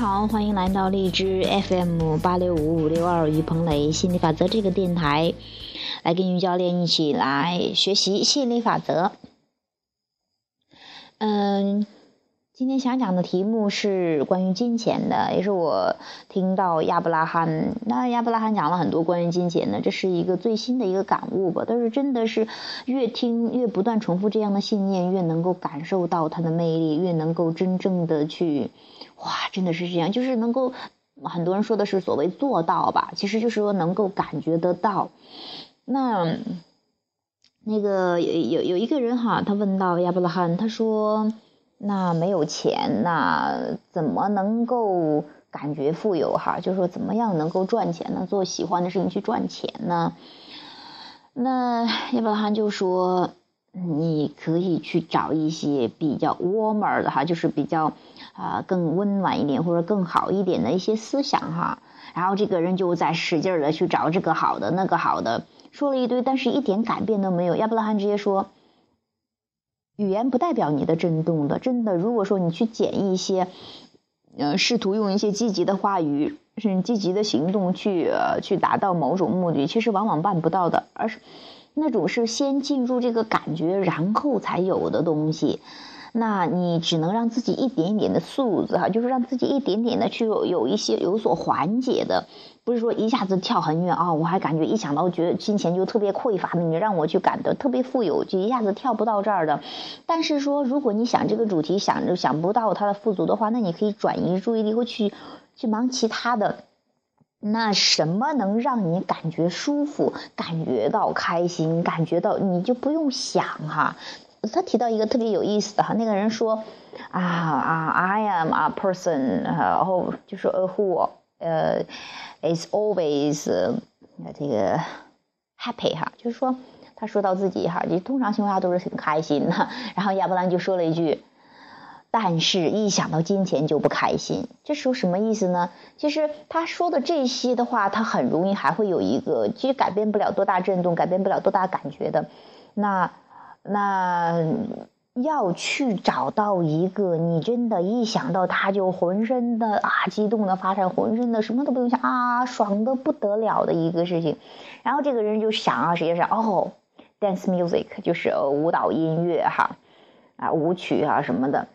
好，欢迎来到荔枝 FM 八六五五六二于鹏雷心理法则这个电台，来跟于教练一起来学习心理法则。嗯，今天想讲的题目是关于金钱的，也是我听到亚伯拉罕，那亚伯拉罕讲了很多关于金钱的，这是一个最新的一个感悟吧。但是真的是越听越不断重复这样的信念，越能够感受到它的魅力，越能够真正的去。哇，真的是这样，就是能够很多人说的是所谓做到吧，其实就是说能够感觉得到。那那个有有有一个人哈，他问到亚伯拉罕，他说：“那没有钱，那怎么能够感觉富有？哈，就是说怎么样能够赚钱呢？做喜欢的事情去赚钱呢？”那亚伯拉罕就说。你可以去找一些比较 warmer 的哈，就是比较啊更温暖一点或者更好一点的一些思想哈。然后这个人就在使劲的去找这个好的那个好的，说了一堆，但是一点改变都没有。亚伯拉罕直接说，语言不代表你的震动的，真的。如果说你去捡一些，呃，试图用一些积极的话语，是积极的行动去去达到某种目的，其实往往办不到的，而是。那种是先进入这个感觉，然后才有的东西，那你只能让自己一点点的素质哈，就是让自己一点点的去有有一些有所缓解的，不是说一下子跳很远啊，我还感觉一想到觉得金钱就特别匮乏的，你让我去感到特别富有，就一下子跳不到这儿的。但是说，如果你想这个主题想着想不到它的富足的话，那你可以转移注意力，或去去忙其他的。那什么能让你感觉舒服、感觉到开心、感觉到你就不用想哈？他提到一个特别有意思的哈，那个人说啊啊，I am a person，然后就是 a who 呃 is always 这个 happy 哈，就是说他说到自己哈，就通常情况下都是很开心的。然后亚伯兰就说了一句。但是，一想到金钱就不开心。这时候什么意思呢？其实他说的这些的话，他很容易还会有一个，其实改变不了多大震动，改变不了多大感觉的。那那要去找到一个你真的，一想到他就浑身的啊激动的发颤，浑身的什么都不用想啊，爽的不得了的一个事情。然后这个人就想啊，实际上哦，dance music 就是舞蹈音乐哈，啊舞曲啊什么的。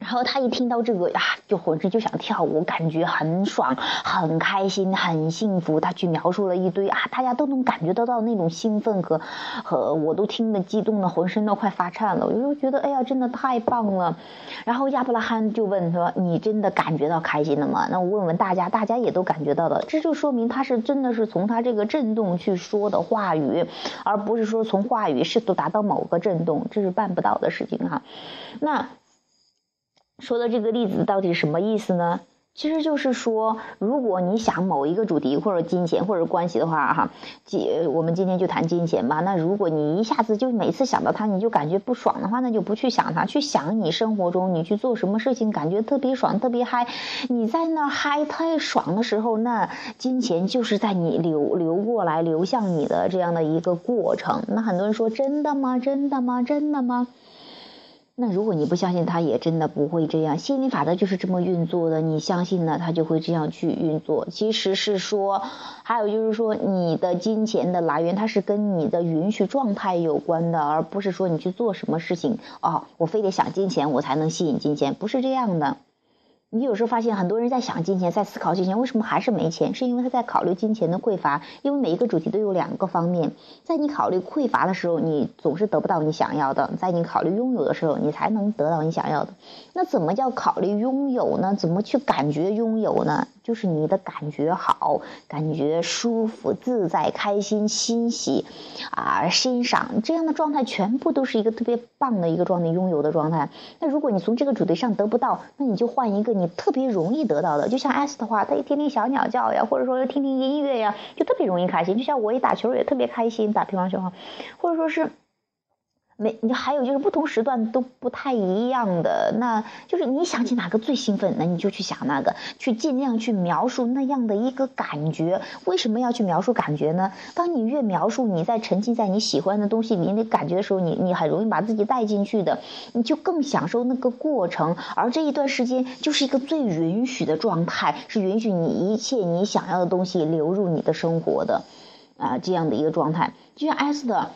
然后他一听到这个呀，就浑身就想跳舞，感觉很爽、很开心、很幸福。他去描述了一堆啊，大家都能感觉得到那种兴奋和和，我都听得激动的，浑身都快发颤了。我就觉得，哎呀，真的太棒了。然后亚伯拉罕就问说：“你真的感觉到开心了吗？”那我问问大家，大家也都感觉到了。这就说明他是真的是从他这个震动去说的话语，而不是说从话语试图达到某个震动，这是办不到的事情哈。那。说的这个例子到底什么意思呢？其实就是说，如果你想某一个主题或者金钱或者关系的话，哈，今我们今天就谈金钱吧。那如果你一下子就每次想到它你就感觉不爽的话，那就不去想它，去想你生活中你去做什么事情感觉特别爽、特别嗨。你在那嗨太爽的时候，那金钱就是在你流流过来、流向你的这样的一个过程。那很多人说：“真的吗？真的吗？真的吗？”那如果你不相信，他也真的不会这样。心理法则就是这么运作的，你相信了，他就会这样去运作。其实是说，还有就是说，你的金钱的来源，它是跟你的允许状态有关的，而不是说你去做什么事情哦，我非得想金钱，我才能吸引金钱，不是这样的。你有时候发现很多人在想金钱，在思考金钱，为什么还是没钱？是因为他在考虑金钱的匮乏。因为每一个主题都有两个方面，在你考虑匮乏的时候，你总是得不到你想要的；在你考虑拥有的时候，你才能得到你想要的。那怎么叫考虑拥有呢？怎么去感觉拥有呢？就是你的感觉好，感觉舒服、自在、开心、欣喜，啊，欣赏这样的状态，全部都是一个特别棒的一个状态，拥有的状态。那如果你从这个主题上得不到，那你就换一个你特别容易得到的。就像 S 的话，他一听听小鸟叫呀，或者说听听音乐呀，就特别容易开心。就像我一打球也特别开心，打乒乓球哈，或者说是。没，你还有就是不同时段都不太一样的，那就是你想起哪个最兴奋，那你就去想那个，去尽量去描述那样的一个感觉。为什么要去描述感觉呢？当你越描述你在沉浸在你喜欢的东西里那感觉的时候，你你很容易把自己带进去的，你就更享受那个过程。而这一段时间就是一个最允许的状态，是允许你一切你想要的东西流入你的生活的，啊，这样的一个状态。就像艾斯的。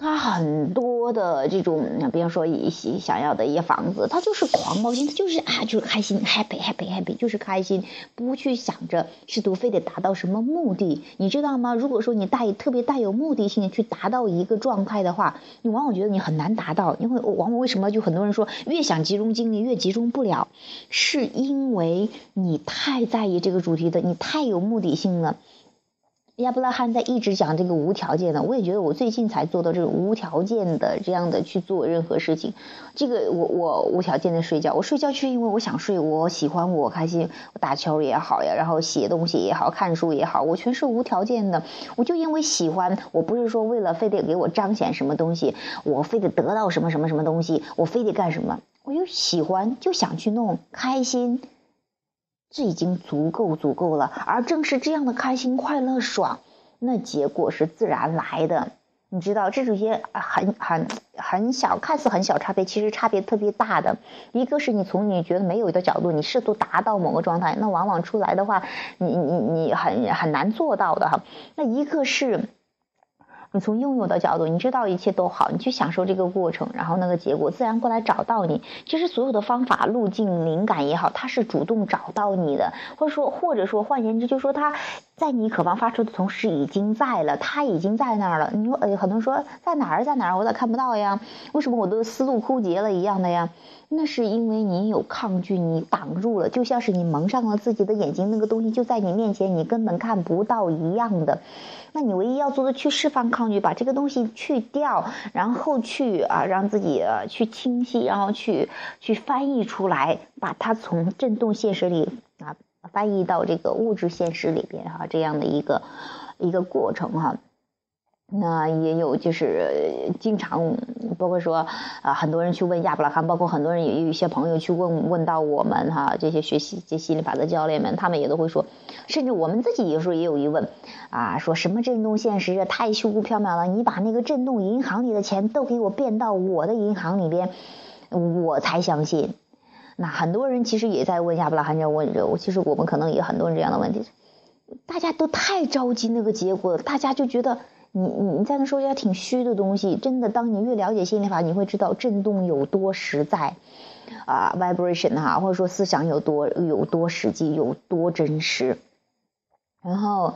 他很多的这种，比方说一些想要的一些房子，他就是狂高兴，他就是啊，就是开心，happy happy happy，就是开心，不去想着试图非得达到什么目的，你知道吗？如果说你带特别带有目的性去达到一个状态的话，你往往觉得你很难达到，因为往往为什么就很多人说越想集中精力越集中不了，是因为你太在意这个主题的，你太有目的性了。亚伯拉罕在一直讲这个无条件的，我也觉得我最近才做到这种无条件的这样的去做任何事情。这个我我无条件的睡觉，我睡觉是因为我想睡，我喜欢我开心，我打球也好呀，然后写东西也好看书也好，我全是无条件的。我就因为喜欢，我不是说为了非得给我彰显什么东西，我非得得到什么什么什么东西，我非得干什么，我就喜欢就想去弄开心。这已经足够足够了，而正是这样的开心、快乐、爽，那结果是自然来的。你知道，这种些很很很小，看似很小差别，其实差别特别大的。一个是你从你觉得没有的角度，你试图达到某个状态，那往往出来的话，你你你很很难做到的哈。那一个是。你从拥有的角度，你知道一切都好，你去享受这个过程，然后那个结果自然过来找到你。其实所有的方法、路径、灵感也好，它是主动找到你的，或者说，或者说换言之，就说它在你渴望发出的同时已经在了，它已经在那儿了。你说，呃，很多人说在哪儿，在哪儿，我咋看不到呀？为什么我的思路枯竭了一样的呀？那是因为你有抗拒，你挡住了，就像是你蒙上了自己的眼睛，那个东西就在你面前，你根本看不到一样的。那你唯一要做的，去释放抗拒，把这个东西去掉，然后去啊，让自己去清晰，然后去去翻译出来，把它从振动现实里翻译到这个物质现实里边哈，这样的一个一个过程哈。那也有，就是经常，包括说，啊，很多人去问亚伯拉罕，包括很多人也有一些朋友去问问到我们哈，这些学习这心理法则教练们，他们也都会说，甚至我们自己有时候也有疑问，啊，说什么震动现实太虚无缥缈了，你把那个震动银行里的钱都给我变到我的银行里边，我才相信。那很多人其实也在问亚伯拉罕，在问着我，其实我们可能也很多人这样的问题，大家都太着急那个结果，大家就觉得。你你你在那说一下挺虚的东西，真的，当你越了解心理法，你会知道震动有多实在，啊，vibration 哈，或者说思想有多有多实际，有多真实，然后。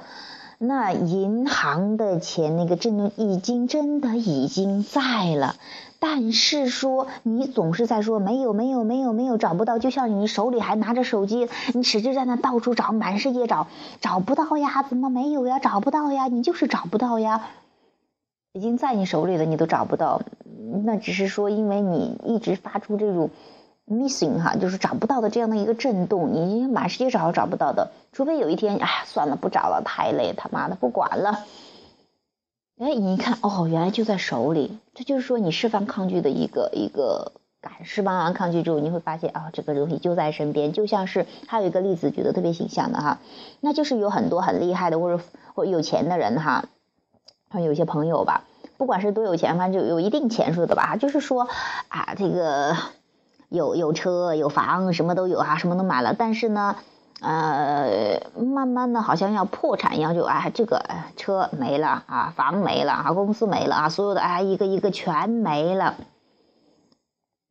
那银行的钱，那个震动已经真的已经在了，但是说你总是在说没有没有没有没有找不到，就像你手里还拿着手机，你使劲在那到处找，满世界找，找不到呀？怎么没有呀？找不到呀？你就是找不到呀？已经在你手里了，你都找不到，那只是说因为你一直发出这种。missing 哈，就是找不到的这样的一个震动，你满世界找找不到的，除非有一天，哎，算了，不找了，太累，他妈的不管了。哎，你一看，哦，原来就在手里，这就是说你释放抗拒的一个一个感，释放完抗拒之后，你会发现啊，这个东西就在身边，就像是还有一个例子举得特别形象的哈，那就是有很多很厉害的或者或有钱的人哈，有些朋友吧，不管是多有钱，反正就有一定钱数的吧，就是说啊，这个。有有车有房什么都有啊，什么都买了，但是呢，呃，慢慢的好像要破产一样，就哎，这个车没了啊，房没了啊，公司没了啊，所有的哎一个一个全没了，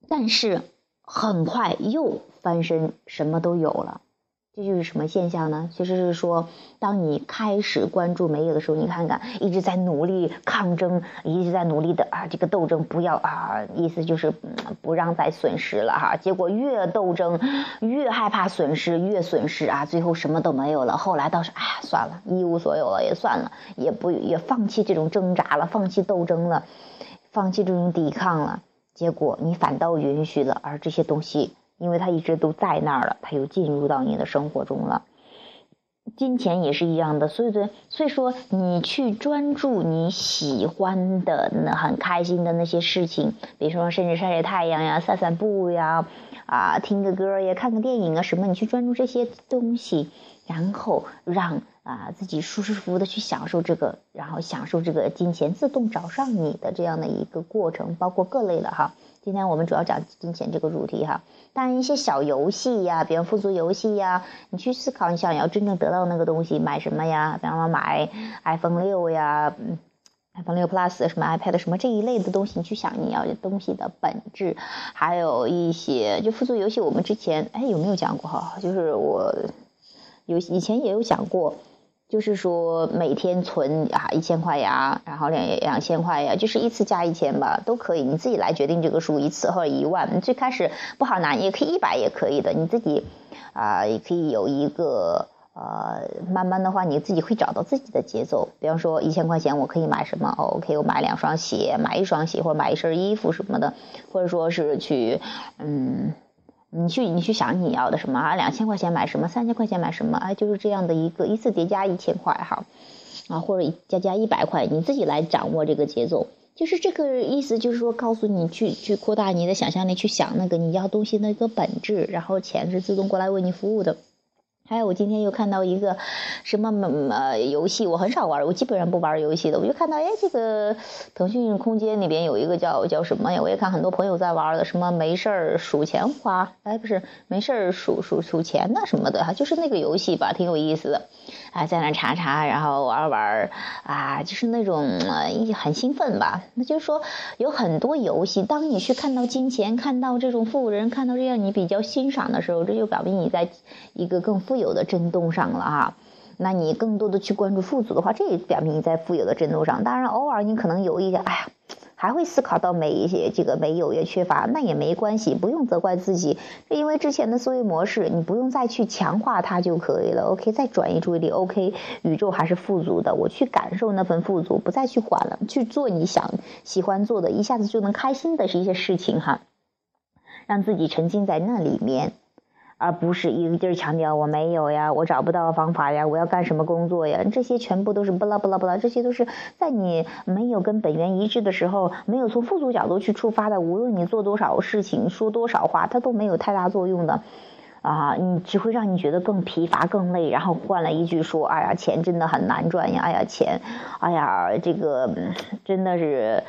但是很快又翻身，什么都有了。这就是什么现象呢？其实是说，当你开始关注没有的时候，你看看一直在努力抗争，一直在努力的啊，这个斗争不要啊，意思就是不让再损失了哈。结果越斗争越害怕损失，越损失啊，最后什么都没有了。后来倒是哎呀，算了，一无所有了也算了，也不也放弃这种挣扎了，放弃斗争了，放弃这种抵抗了。结果你反倒允许了，而这些东西。因为他一直都在那儿了，他又进入到你的生活中了。金钱也是一样的，所以说，所以说你去专注你喜欢的、那很开心的那些事情，比如说甚至晒晒太阳呀、散散步呀、啊听个歌呀、看个电影啊什么，你去专注这些东西，然后让啊自己舒舒服服的去享受这个，然后享受这个金钱自动找上你的这样的一个过程，包括各类的哈。今天我们主要讲金钱这个主题哈，当然一些小游戏呀，比如富足游戏呀，你去思考你想要真正得到那个东西，买什么呀？比方说买 iPhone 六呀嗯，iPhone 六 Plus 什么 iPad 什么这一类的东西，你去想你要东西的本质，还有一些就富足游戏，我们之前哎有没有讲过哈？就是我有以前也有讲过。就是说每天存啊一千块呀，然后两两千块呀，就是一次加一千吧，都可以，你自己来决定这个数，一次或者一万。你最开始不好拿，也可以一百也可以的，你自己啊也可以有一个呃，慢慢的话你自己会找到自己的节奏。比方说一千块钱我可以买什么哦？OK，我买两双鞋，买一双鞋或者买一身衣服什么的，或者说是去嗯。你去，你去想你要的什么啊？两千块钱买什么？三千块钱买什么？哎，就是这样的一个一次叠加一千块哈，啊，或者加加一百块，你自己来掌握这个节奏。就是这个意思，就是说告诉你去去扩大你的想象力，去想那个你要东西的一个本质，然后钱是自动过来为你服务的。还有，我今天又看到一个什么呃游戏，我很少玩，我基本上不玩游戏的。我就看到，哎，这个腾讯空间里边有一个叫叫什么呀？我也看很多朋友在玩的，什么没事儿数钱花，哎，不是没事儿数数数钱呐什么的哈，就是那个游戏吧，挺有意思的。啊，在那查查，然后玩玩啊，就是那种很兴奋吧。那就是说，有很多游戏，当你去看到金钱，看到这种富人，看到这样你比较欣赏的时候，这就表明你在一个更富有的震动上了哈。那你更多的去关注富足的话，这也表明你在富有的震动上。当然，偶尔你可能有一些，哎呀。还会思考到没一些这个没有也缺乏，那也没关系，不用责怪自己，因为之前的思维模式，你不用再去强化它就可以了。OK，再转移注意力。OK，宇宙还是富足的，我去感受那份富足，不再去管了，去做你想喜欢做的，一下子就能开心的是一些事情哈，让自己沉浸在那里面。而不是一个劲儿强调我没有呀，我找不到方法呀，我要干什么工作呀？这些全部都是不拉不拉不拉，这些都是在你没有跟本源一致的时候，没有从富足角度去出发的。无论你做多少事情，说多少话，它都没有太大作用的，啊，你只会让你觉得更疲乏、更累。然后换了一句说：“哎呀，钱真的很难赚呀！哎呀，钱，哎呀，这个真的是，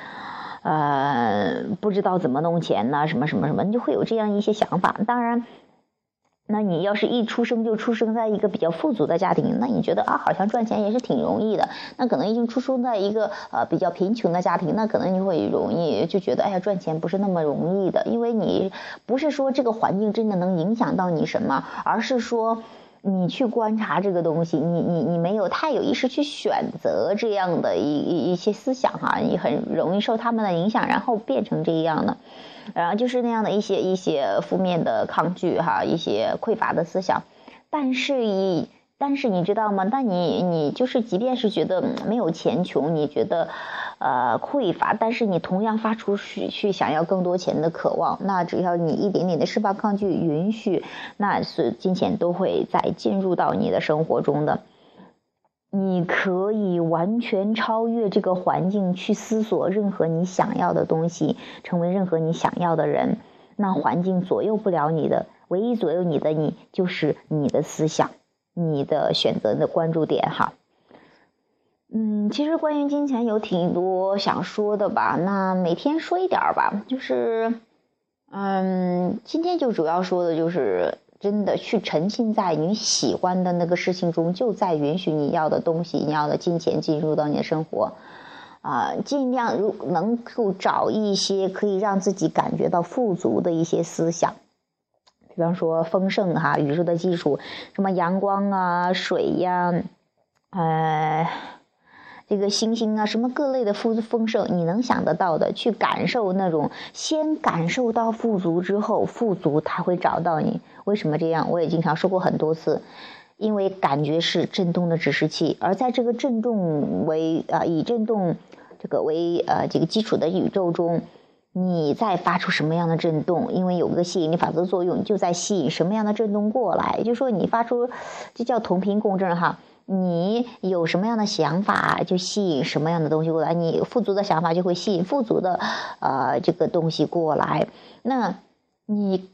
呃，不知道怎么弄钱呢？什么什么什么，你就会有这样一些想法。当然。”那你要是一出生就出生在一个比较富足的家庭，那你觉得啊，好像赚钱也是挺容易的。那可能已经出生在一个呃比较贫穷的家庭，那可能你会容易就觉得，哎呀，赚钱不是那么容易的，因为你不是说这个环境真的能影响到你什么，而是说。你去观察这个东西，你你你没有太有意识去选择这样的一一一些思想哈，你很容易受他们的影响，然后变成这样的，然后就是那样的一些一些负面的抗拒哈，一些匮乏的思想，但是以。但是你知道吗？那你你就是，即便是觉得没有钱穷，你觉得，呃匮乏，但是你同样发出去去想要更多钱的渴望，那只要你一点点的释放抗拒，允许，那是金钱都会再进入到你的生活中的。你可以完全超越这个环境去思索任何你想要的东西，成为任何你想要的人。那环境左右不了你的，唯一左右你的你就是你的思想。你的选择的关注点哈，嗯，其实关于金钱有挺多想说的吧，那每天说一点吧，就是，嗯，今天就主要说的就是真的去沉浸在你喜欢的那个事情中，就在允许你要的东西、你要的金钱进入到你的生活，啊，尽量如能够找一些可以让自己感觉到富足的一些思想。比方说丰盛哈，宇宙的基础，什么阳光啊、水呀，呃，这个星星啊，什么各类的富丰盛，你能想得到的，去感受那种，先感受到富足之后，富足它会找到你。为什么这样？我也经常说过很多次，因为感觉是震动的指示器，而在这个震动为啊以震动这个为呃这个基础的宇宙中。你在发出什么样的震动？因为有个吸引力法则作用，就在吸引什么样的震动过来。就是说，你发出，这叫同频共振哈。你有什么样的想法，就吸引什么样的东西过来。你富足的想法就会吸引富足的，呃，这个东西过来。那你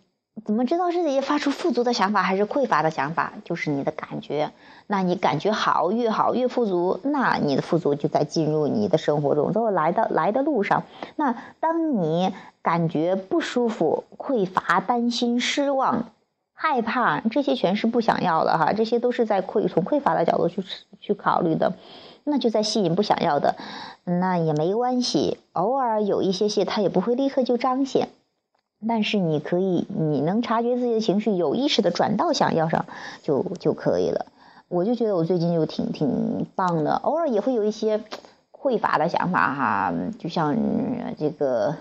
怎么知道自己发出富足的想法还是匮乏的想法？就是你的感觉。那你感觉好越好越富足，那你的富足就在进入你的生活中，都来的来的路上。那当你感觉不舒服、匮乏、担心、失望、害怕，这些全是不想要的哈，这些都是在匮从匮乏的角度去去考虑的，那就在吸引不想要的，那也没关系，偶尔有一些些，它也不会立刻就彰显，但是你可以，你能察觉自己的情绪，有意识的转到想要上，就就可以了。我就觉得我最近就挺挺棒的，偶尔也会有一些匮乏的想法哈，就像这个。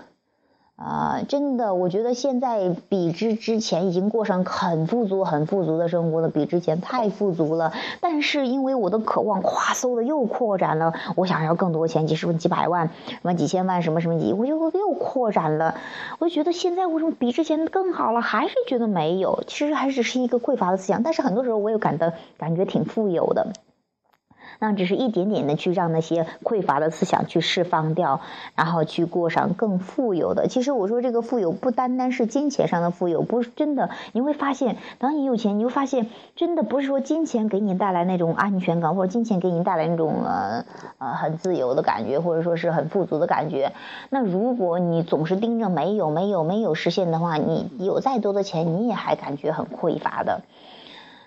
啊，真的，我觉得现在比之之前已经过上很富足、很富足的生活了，比之前太富足了。但是因为我的渴望，咵嗖的又扩展了，我想要更多钱，几十万、几百万、什么几千万、什么什么几，我就又扩展了。我就觉得现在为什么比之前更好了？还是觉得没有，其实还只是一个匮乏的思想。但是很多时候我又感到感觉挺富有的。那只是一点点的去让那些匮乏的思想去释放掉，然后去过上更富有的。其实我说这个富有不单单是金钱上的富有，不是真的。你会发现，当你有钱，你会发现真的不是说金钱给你带来那种安全感，或者金钱给你带来那种呃呃很自由的感觉，或者说是很富足的感觉。那如果你总是盯着没有没有没有实现的话，你有再多的钱，你也还感觉很匮乏的。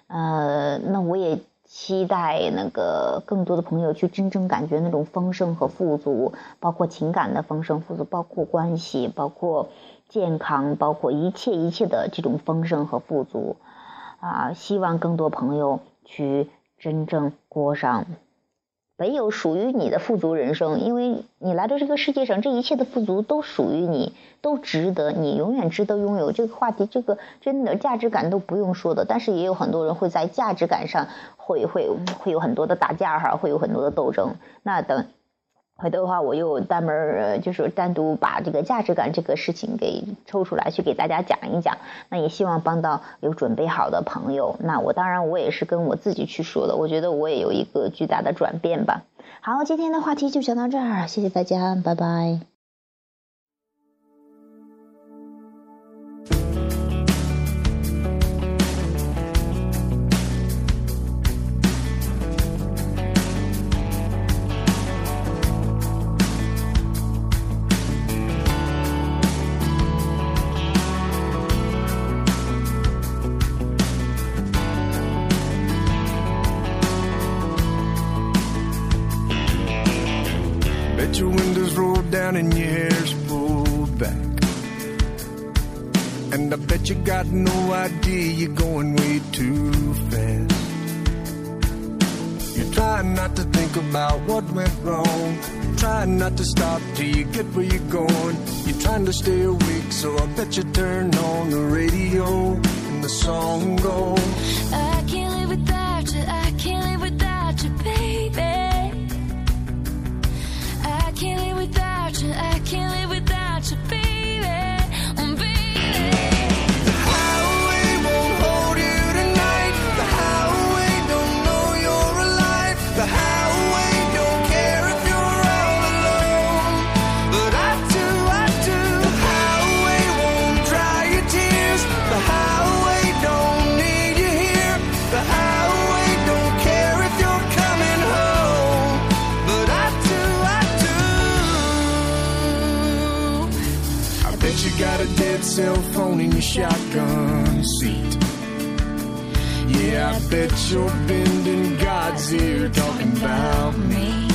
呃，那我也。期待那个更多的朋友去真正感觉那种丰盛和富足，包括情感的丰盛富足，包括关系，包括健康，包括一切一切的这种丰盛和富足，啊，希望更多朋友去真正过上。没有属于你的富足人生，因为你来到这个世界上，这一切的富足都属于你，都值得，你永远值得拥有。这个话题，这个真的价值感都不用说的，但是也有很多人会在价值感上会会会有很多的打架哈，会有很多的斗争。那等。回头的话，我又专门儿就是单独把这个价值感这个事情给抽出来，去给大家讲一讲。那也希望帮到有准备好的朋友。那我当然我也是跟我自己去说的，我觉得我也有一个巨大的转变吧。好，今天的话题就讲到这儿，谢谢大家，拜拜。Down and your hair's pulled back. And I bet you got no idea you're going way too fast. You're trying not to think about what went wrong. Trying not to stop till you get where you're going. You're trying to stay awake, so I bet you turn on the radio and the song goes. Bet you got a dead cell phone in your shotgun seat. Yeah, I bet you're bending God's ear talking about me.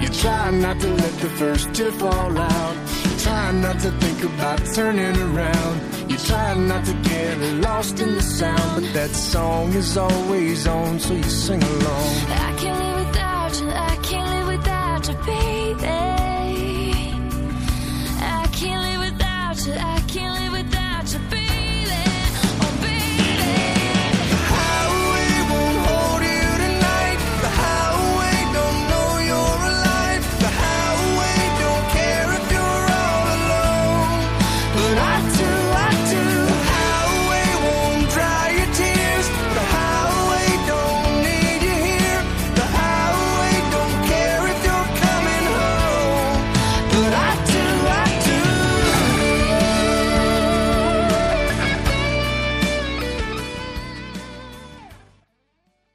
You try not to let the first tear fall out. You try not to think about turning around. You try not to get lost in the sound, but that song is always on, so you sing along.